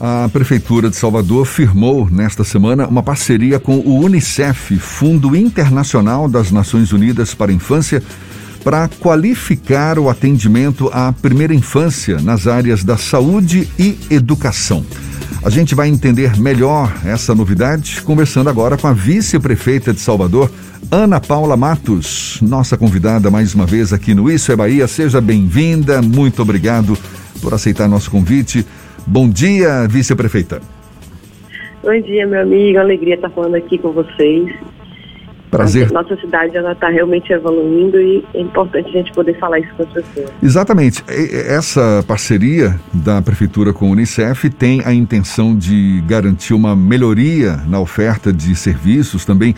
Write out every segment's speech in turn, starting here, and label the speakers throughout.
Speaker 1: A Prefeitura de Salvador firmou nesta semana uma parceria com o Unicef, Fundo Internacional das Nações Unidas para a Infância, para qualificar o atendimento à primeira infância nas áreas da saúde e educação. A gente vai entender melhor essa novidade conversando agora com a vice-prefeita de Salvador, Ana Paula Matos, nossa convidada mais uma vez aqui no Isso é Bahia. Seja bem-vinda, muito obrigado por aceitar nosso convite. Bom dia, vice-prefeita.
Speaker 2: Bom dia, meu amigo. Alegria estar falando aqui com vocês.
Speaker 1: Prazer.
Speaker 2: Nossa cidade ela está realmente evoluindo e é importante a gente poder falar isso com as pessoas.
Speaker 1: Exatamente. Essa parceria da prefeitura com a Unicef tem a intenção de garantir uma melhoria na oferta de serviços, também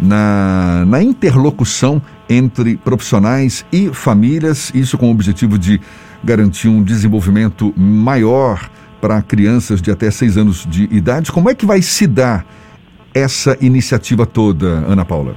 Speaker 1: na, na interlocução entre profissionais e famílias, isso com o objetivo de garantir um desenvolvimento maior para crianças de até seis anos de idade. Como é que vai se dar essa iniciativa toda, Ana Paula?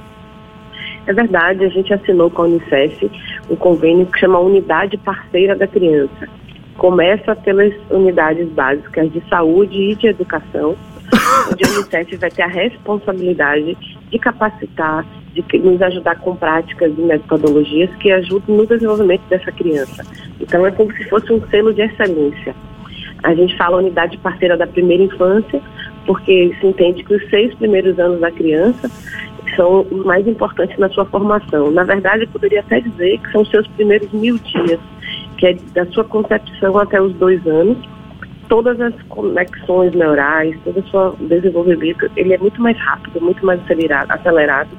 Speaker 2: É verdade, a gente assinou com a Unicef um convênio que chama Unidade Parceira da Criança. Começa pelas unidades básicas de saúde e de educação, onde a Unicef vai ter a responsabilidade de capacitar, de nos ajudar com práticas e metodologias que ajudem no desenvolvimento dessa criança. Então é como se fosse um selo de excelência. A gente fala unidade parceira da primeira infância, porque se entende que os seis primeiros anos da criança são os mais importantes na sua formação. Na verdade, eu poderia até dizer que são os seus primeiros mil dias, que é da sua concepção até os dois anos. Todas as conexões neurais, todo o seu desenvolvimento, ele é muito mais rápido, muito mais acelerado. acelerado.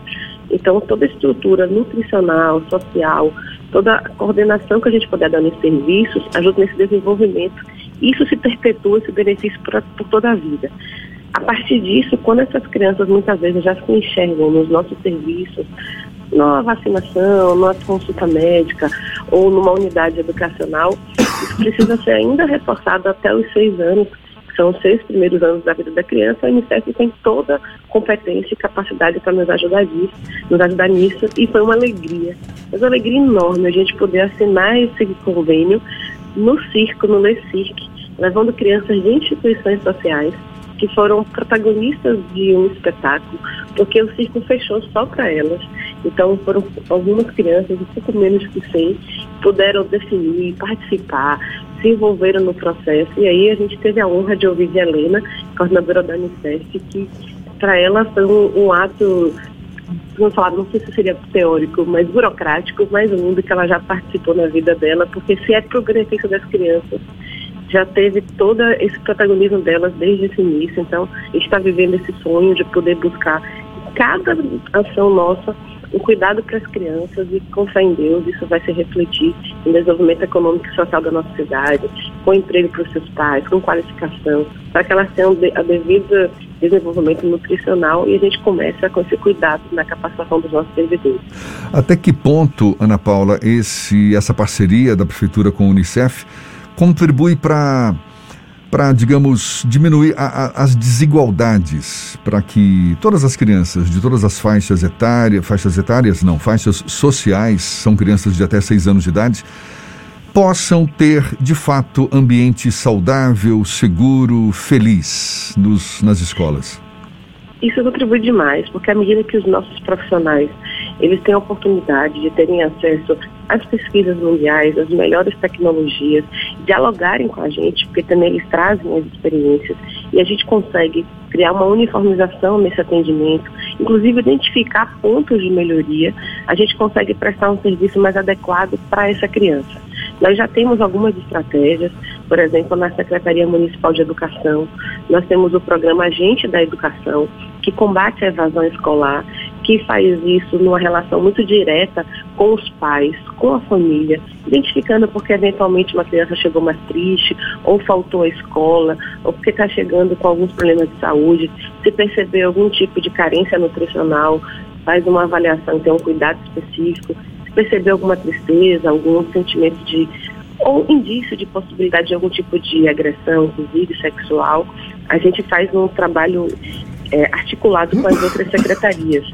Speaker 2: Então, toda a estrutura nutricional, social, toda a coordenação que a gente puder dar nos serviços ajuda nesse desenvolvimento. Isso se perpetua, esse benefício por, por toda a vida. A partir disso, quando essas crianças muitas vezes já se enxergam nos nossos serviços, na vacinação, numa consulta médica ou numa unidade educacional, isso precisa ser ainda reforçado até os seis anos, que são os seis primeiros anos da vida da criança. A Unicef tem toda competência e capacidade para nos ajudar nisso, nos ajudar nisso, e foi uma alegria, mas uma alegria enorme a gente poder assinar esse convênio no circo, no LECIRC, levando crianças de instituições sociais que foram protagonistas de um espetáculo, porque o circo fechou só para elas. Então foram algumas crianças, um pouco menos que 100, puderam definir, participar, se envolveram no processo. E aí a gente teve a honra de ouvir Helena, coordenadora da Unicef, que para ela foi um, um ato vamos falar, não sei se seria teórico, mas burocrático, mais lindo que ela já participou na vida dela, porque se é para o benefício das crianças, já teve todo esse protagonismo delas desde esse início. Então, está vivendo esse sonho de poder buscar cada ação nossa um cuidado para as crianças e com fé em Deus isso vai se refletir em desenvolvimento econômico e social da nossa cidade, com emprego para os seus pais, com qualificação, para que elas tenham a devida desenvolvimento nutricional e a gente começa com esse cuidado na capacitação dos nossos servidores.
Speaker 1: Até que ponto, Ana Paula, esse, essa parceria da Prefeitura com o Unicef contribui para para, digamos, diminuir a, a, as desigualdades, para que todas as crianças de todas as faixas etárias, faixas etárias não, faixas sociais, são crianças de até seis anos de idade, possam ter, de fato, ambiente saudável, seguro, feliz nos, nas escolas.
Speaker 2: Isso contribui demais, porque à medida que os nossos profissionais eles têm a oportunidade de terem acesso às pesquisas mundiais, às melhores tecnologias, dialogarem com a gente, porque também eles trazem as experiências e a gente consegue criar uma uniformização nesse atendimento, inclusive identificar pontos de melhoria, a gente consegue prestar um serviço mais adequado para essa criança. Nós já temos algumas estratégias, por exemplo, na Secretaria Municipal de Educação, nós temos o programa Agente da Educação, que combate a evasão escolar, que faz isso numa relação muito direta com os pais, com a família, identificando porque eventualmente uma criança chegou mais triste, ou faltou à escola, ou porque está chegando com alguns problemas de saúde, se perceber algum tipo de carência nutricional, faz uma avaliação, tem um cuidado específico, se perceber alguma tristeza, algum sentimento de ou indício de possibilidade de algum tipo de agressão, inclusive sexual, a gente faz um trabalho é, articulado com as outras secretarias.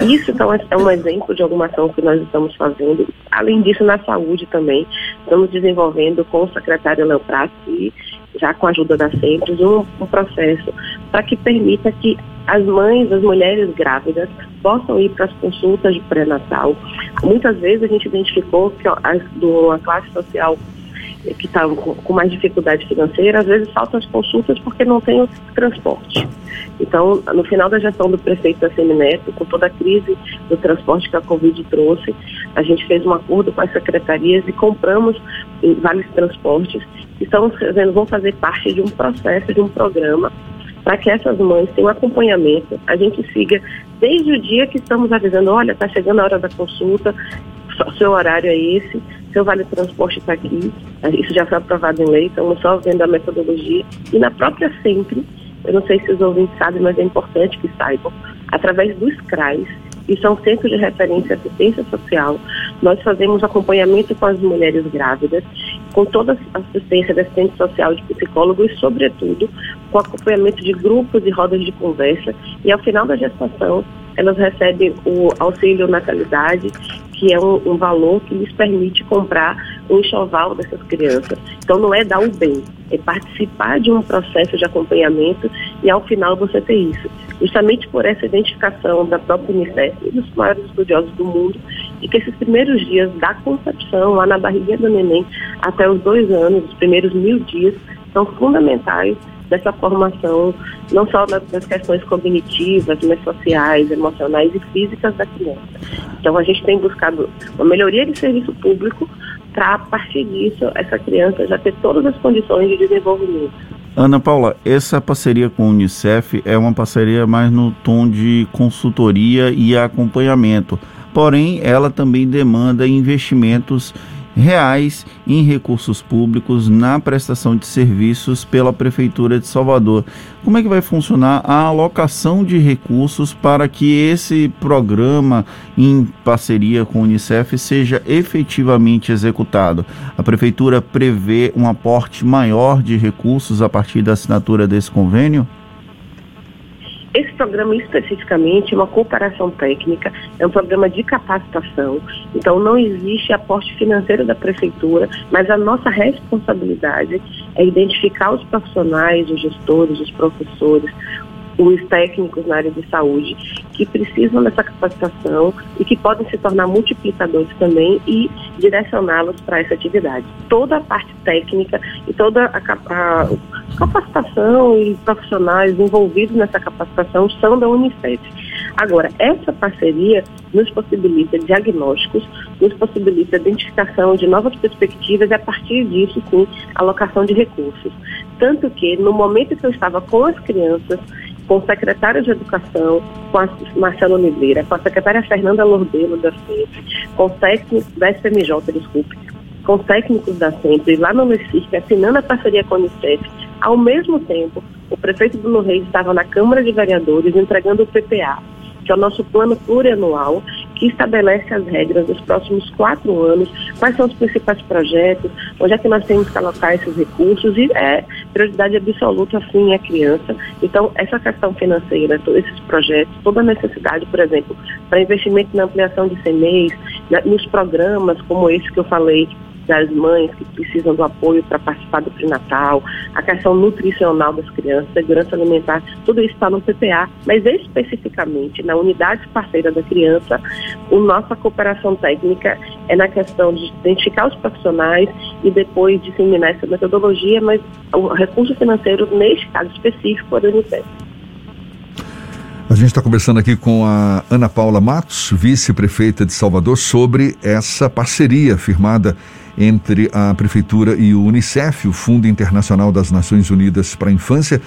Speaker 2: Isso, então, é um exemplo de alguma ação que nós estamos fazendo. Além disso, na saúde também, estamos desenvolvendo com o secretário Léo Prato e já com a ajuda da Centros, um, um processo para que permita que as mães, as mulheres grávidas, possam ir para as consultas de pré-natal. Muitas vezes a gente identificou que as, de uma classe social que está com mais dificuldade financeira, às vezes faltam as consultas porque não tem o transporte. Então, no final da gestão do prefeito da Semineto, com toda a crise do transporte que a Covid trouxe, a gente fez um acordo com as secretarias e compramos vários transportes que estão fazendo, vão fazer parte de um processo, de um programa para que essas mães tenham acompanhamento, a gente siga desde o dia que estamos avisando, olha, está chegando a hora da consulta, seu horário é esse, seu vale transporte está aqui, isso já foi aprovado em lei, estamos só vendo a metodologia. E na própria Sempre, eu não sei se os ouvintes sabem, mas é importante que saibam, através dos CRAs, que são Centros de Referência Assistência Social, nós fazemos acompanhamento com as mulheres grávidas, com toda a assistência de assistente social, de psicólogo e, sobretudo, com acompanhamento de grupos e rodas de conversa. E, ao final da gestação, elas recebem o auxílio natalidade que é um, um, valor que lhes permite comprar um enxoval dessas crianças. Então não é dar o bem, é participar de um processo de acompanhamento e ao final você ter isso. Justamente por essa identificação da própria Unicef e dos maiores estudiosos do mundo, e que esses primeiros dias da concepção, lá na barriguinha do neném, até os dois anos, os primeiros mil dias, são fundamentais dessa formação, não só das questões cognitivas, mas sociais, emocionais e físicas da criança. Então, a gente tem buscado uma melhoria de serviço público para, a partir disso, essa criança já ter todas as condições de desenvolvimento.
Speaker 3: Ana Paula, essa parceria com o Unicef é uma parceria mais no tom de consultoria e acompanhamento. Porém, ela também demanda investimentos reais em recursos públicos na prestação de serviços pela Prefeitura de Salvador. Como é que vai funcionar a alocação de recursos para que esse programa, em parceria com o Unicef, seja efetivamente executado? A Prefeitura prevê um aporte maior de recursos a partir da assinatura desse convênio?
Speaker 2: Programa especificamente é uma cooperação técnica, é um programa de capacitação, então não existe aporte financeiro da prefeitura, mas a nossa responsabilidade é identificar os profissionais, os gestores, os professores, os técnicos na área de saúde que precisam dessa capacitação e que podem se tornar multiplicadores também e direcioná-los para essa atividade. Toda a parte técnica e toda a, a capacitação e profissionais envolvidos nessa capacitação são da Unicef. Agora, essa parceria nos possibilita diagnósticos, nos possibilita identificação de novas perspectivas e, a partir disso, sim, alocação de recursos. Tanto que, no momento que eu estava com as crianças, com o secretário de Educação, com a Marcela Oliveira, com a secretária Fernanda Lordelo da FEP, com o técnico da SPMJ, desculpe, com técnicos da SEMPRE, lá no Recife, assinando a parceria com a Unicef, ao mesmo tempo, o prefeito Bruno Reis estava na Câmara de Vereadores entregando o PPA, que é o nosso plano plurianual, que estabelece as regras dos próximos quatro anos, quais são os principais projetos, onde é que nós temos que alocar esses recursos, e é prioridade absoluta, sim, a criança. Então, essa questão financeira, esses projetos, toda a necessidade, por exemplo, para investimento na ampliação de CMEs, nos programas como esse que eu falei, das mães que precisam do apoio para participar do pré-natal, a questão nutricional das crianças, segurança alimentar, tudo isso está no PPA, mas especificamente na unidade parceira da criança, a nossa cooperação técnica é na questão de identificar os profissionais e depois disseminar essa metodologia, mas o recurso financeiro, neste caso específico, é do Unicef.
Speaker 1: A gente está conversando aqui com a Ana Paula Matos, vice-prefeita de Salvador, sobre essa parceria firmada entre a Prefeitura e o Unicef, o Fundo Internacional das Nações Unidas para a Infância,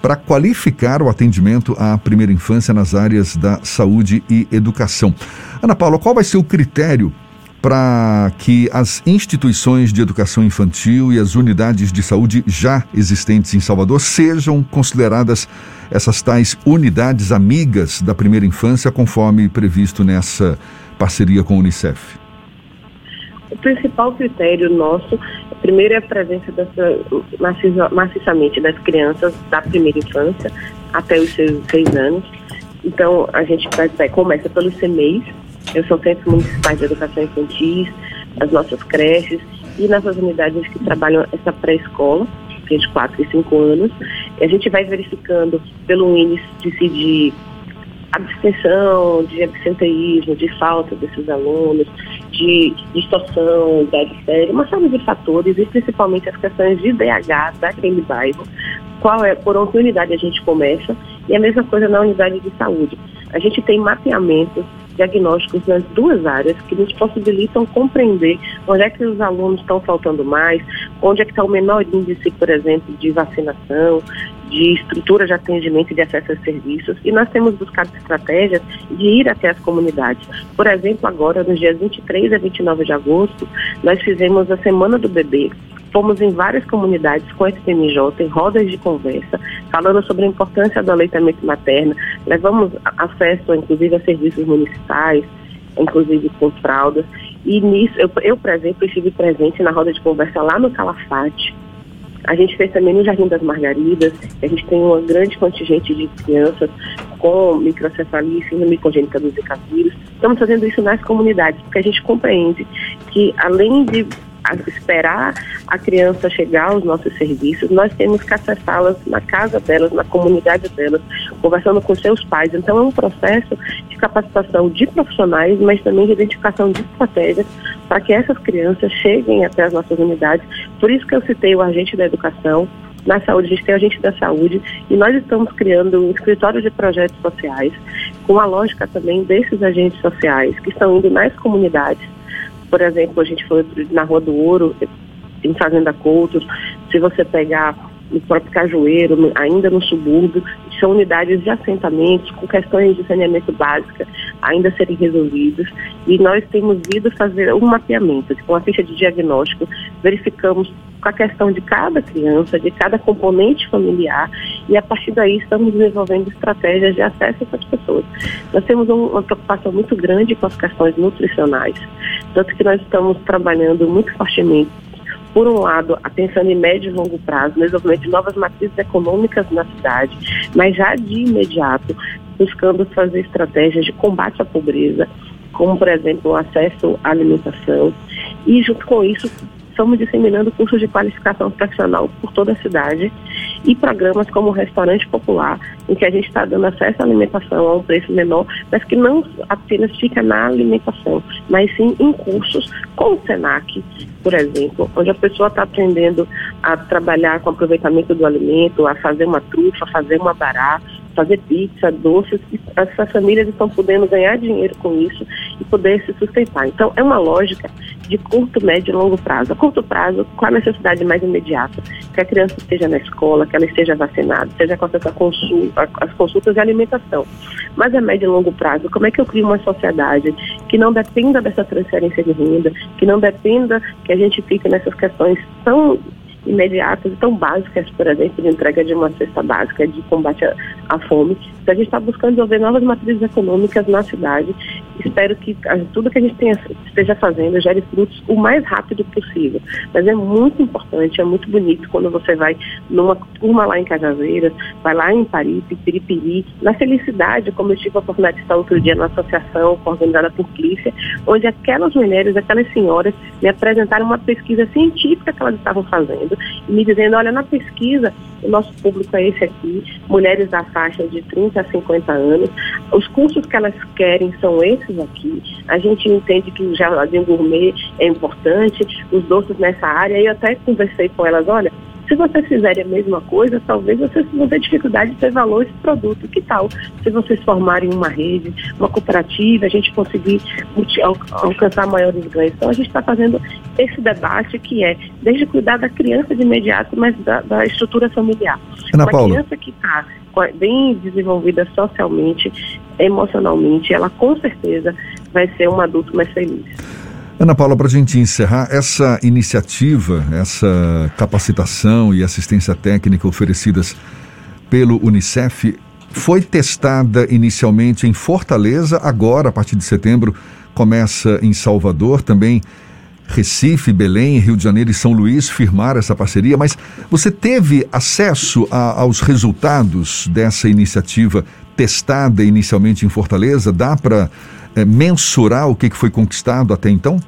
Speaker 1: para qualificar o atendimento à primeira infância nas áreas da saúde e educação. Ana Paula, qual vai ser o critério para que as instituições de educação infantil e as unidades de saúde já existentes em Salvador sejam consideradas essas tais unidades amigas da primeira infância, conforme previsto nessa parceria com a Unicef?
Speaker 2: O principal critério nosso, primeiro é a presença dessa, maciçamente das crianças da primeira infância até os seus seis anos. Então, a gente vai, começa pelos CMEIs, eu sou Centros Municipais de Educação Infantil, as nossas creches e nossas unidades que trabalham essa pré-escola. entre 4 e 5 anos. E a gente vai verificando pelo índice de abstenção, de absenteísmo, de falta desses alunos, de distorção, séria, uma série de fatores e principalmente as questões de DH daquele bairro. Qual é, por onde unidade a gente começa e a mesma coisa na unidade de saúde. A gente tem mapeamentos diagnósticos nas duas áreas que nos possibilitam compreender onde é que os alunos estão faltando mais, onde é que está o menor índice, por exemplo, de vacinação, de estrutura de atendimento e de acesso aos serviços, e nós temos buscado estratégias de ir até as comunidades. Por exemplo, agora, nos dias 23 a 29 de agosto, nós fizemos a Semana do Bebê, Fomos em várias comunidades com a SPMJ, em rodas de conversa, falando sobre a importância do aleitamento materno. Levamos acesso, inclusive, a serviços municipais, inclusive com fraldas. E nisso, eu, eu, por exemplo, estive presente na roda de conversa lá no Calafate. A gente fez também no Jardim das Margaridas, a gente tem uma grande contingente de crianças com microcefalia e síndrome congênita do Zika vírus. Estamos fazendo isso nas comunidades, porque a gente compreende que, além de esperar a criança chegar aos nossos serviços, nós temos que acessá-las na casa delas, na comunidade delas, conversando com seus pais. Então é um processo de capacitação de profissionais, mas também de identificação de estratégias para que essas crianças cheguem até as nossas unidades. Por isso que eu citei o agente da educação, na saúde, a gente tem o agente da saúde e nós estamos criando um escritório de projetos sociais com a lógica também desses agentes sociais que estão indo nas comunidades. Por exemplo, a gente foi na Rua do Ouro, em Fazenda Coutos, se você pegar no próprio Cajueiro, ainda no subúrbio, são unidades de assentamentos com questões de saneamento básica ainda serem resolvidas. E nós temos ido fazer um mapeamento, com a ficha de diagnóstico, verificamos com a questão de cada criança, de cada componente familiar, e a partir daí estamos desenvolvendo estratégias de acesso a essas pessoas. Nós temos uma preocupação muito grande com as questões nutricionais, tanto que nós estamos trabalhando muito fortemente por um lado, pensando em médio e longo prazo, no desenvolvimento de novas matrizes econômicas na cidade, mas já de imediato, buscando fazer estratégias de combate à pobreza, como, por exemplo, o acesso à alimentação, e, junto com isso, estamos disseminando cursos de qualificação profissional por toda a cidade e programas como o Restaurante Popular, em que a gente está dando acesso à alimentação a um preço menor, mas que não apenas fica na alimentação, mas sim em cursos com o SENAC, por exemplo, onde a pessoa está aprendendo a trabalhar com aproveitamento do alimento, a fazer uma trufa, a fazer uma bará, fazer pizza, doces, e essas famílias estão podendo ganhar dinheiro com isso e poder se sustentar. Então, é uma lógica de curto, médio e longo prazo. A curto prazo, qual a necessidade mais imediata? Que a criança esteja na escola, que ela esteja vacinada, seja com essa consulta, as consultas de alimentação. Mas a médio e longo prazo, como é que eu crio uma sociedade que não dependa dessa transferência de renda, que não dependa que a gente fique nessas questões tão imediatas e tão básicas, por exemplo, de entrega de uma cesta básica de combate à, fome. Então, a gente está buscando desenvolver novas matrizes econômicas na cidade. Espero que tudo que a gente tenha, esteja fazendo gere frutos o mais rápido possível. Mas é muito importante, é muito bonito quando você vai numa turma lá em Cajazeiras, vai lá em Paripe, Piripiri, na Felicidade, como eu tive a oportunidade de estar outro dia na associação organizada por Clícia, onde aquelas mulheres, aquelas senhoras me apresentaram uma pesquisa científica que elas estavam fazendo e me dizendo, olha, na pesquisa, o nosso público é esse aqui, mulheres da faixa de 30 a 50 anos, os cursos que elas querem são esses aqui, a gente entende que o jardim gourmet é importante, os doces nessa área, e eu até conversei com elas, olha, se vocês fizerem a mesma coisa, talvez vocês vão ter dificuldade de ter valor esse produto. Que tal se vocês formarem uma rede, uma cooperativa, a gente conseguir alcançar maiores ganhos? Então, a gente está fazendo esse debate que é desde cuidar da criança de imediato, mas da, da estrutura familiar.
Speaker 1: Ana uma Paula.
Speaker 2: criança que está bem desenvolvida socialmente, emocionalmente, ela com certeza vai ser um adulto mais feliz.
Speaker 1: Ana Paula, para a gente encerrar, essa iniciativa, essa capacitação e assistência técnica oferecidas pelo Unicef foi testada inicialmente em Fortaleza, agora, a partir de setembro, começa em Salvador, também Recife, Belém, Rio de Janeiro e São Luís firmaram essa parceria, mas você teve acesso a, aos resultados dessa iniciativa testada inicialmente em Fortaleza? Dá para é, mensurar o que, que foi conquistado até então?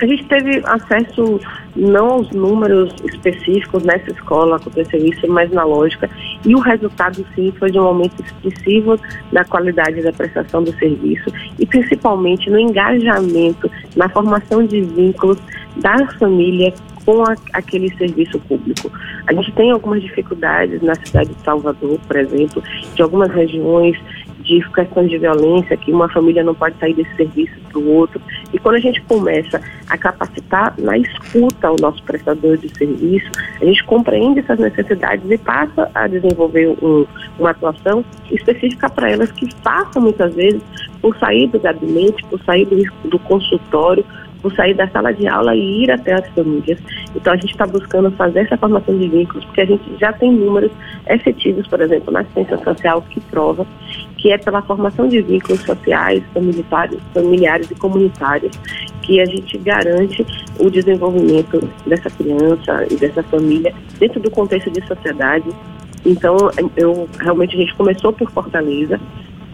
Speaker 2: A gente teve acesso não aos números específicos nessa escola, aconteceu isso, mas na lógica. E o resultado, sim, foi de um aumento expressivo na qualidade da prestação do serviço e principalmente no engajamento, na formação de vínculos da família com a, aquele serviço público. A gente tem algumas dificuldades na cidade de Salvador, por exemplo, de algumas regiões de questão de violência, que uma família não pode sair desse serviço para o outro. E quando a gente começa a capacitar na escuta o nosso prestador de serviço, a gente compreende essas necessidades e passa a desenvolver um, uma atuação específica para elas que passam muitas vezes por sair do gabinete, por sair do, do consultório, por sair da sala de aula e ir até as famílias. Então a gente está buscando fazer essa formação de vínculos, porque a gente já tem números efetivos, por exemplo, na assistência social que prova que é pela formação de vínculos sociais, familiares, familiares e comunitários que a gente garante o desenvolvimento dessa criança e dessa família dentro do contexto de sociedade. Então, eu realmente a gente começou por Fortaleza,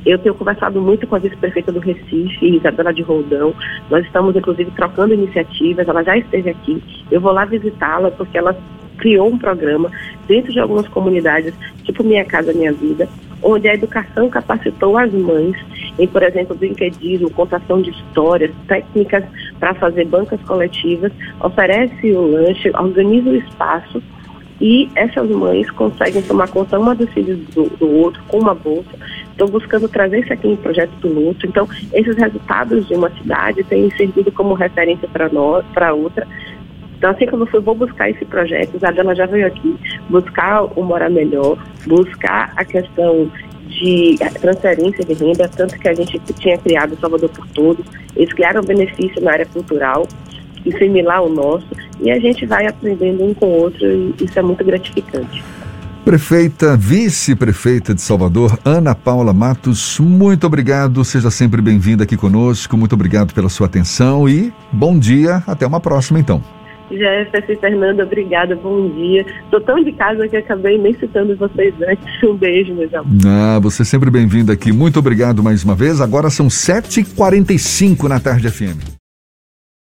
Speaker 2: eu tenho conversado muito com a vice-prefeita do Recife, Isabela de Roldão. Nós estamos, inclusive, trocando iniciativas. Ela já esteve aqui. Eu vou lá visitá-la porque ela criou um programa dentro de algumas comunidades, tipo Minha Casa Minha Vida, onde a educação capacitou as mães em, por exemplo, brinquedismo, contação de histórias, técnicas para fazer bancas coletivas, oferece o lanche, organiza o espaço e essas mães conseguem tomar conta uma dos filhos do, do outro com uma bolsa. Estou buscando trazer isso aqui em projeto piloto. Então, esses resultados de uma cidade têm servido como referência para nós, para outra. Então, assim como eu vou buscar esse projeto, Isabela já veio aqui buscar o morar melhor, buscar a questão de transferência de renda, tanto que a gente tinha criado Salvador por Todos, eles criaram benefício na área cultural, e similar ao nosso, e a gente vai aprendendo um com o outro e isso é muito gratificante.
Speaker 1: Prefeita, vice-prefeita de Salvador, Ana Paula Matos, muito obrigado, seja sempre bem-vinda aqui conosco, muito obrigado pela sua atenção e bom dia, até uma próxima então.
Speaker 2: Jefferson Fernanda, obrigada, bom dia. Estou tão de casa que acabei nem citando vocês antes. Um beijo, meus amores.
Speaker 1: Ah, você é sempre bem-vindo aqui. Muito obrigado mais uma vez. Agora são 7h45 na tarde FM.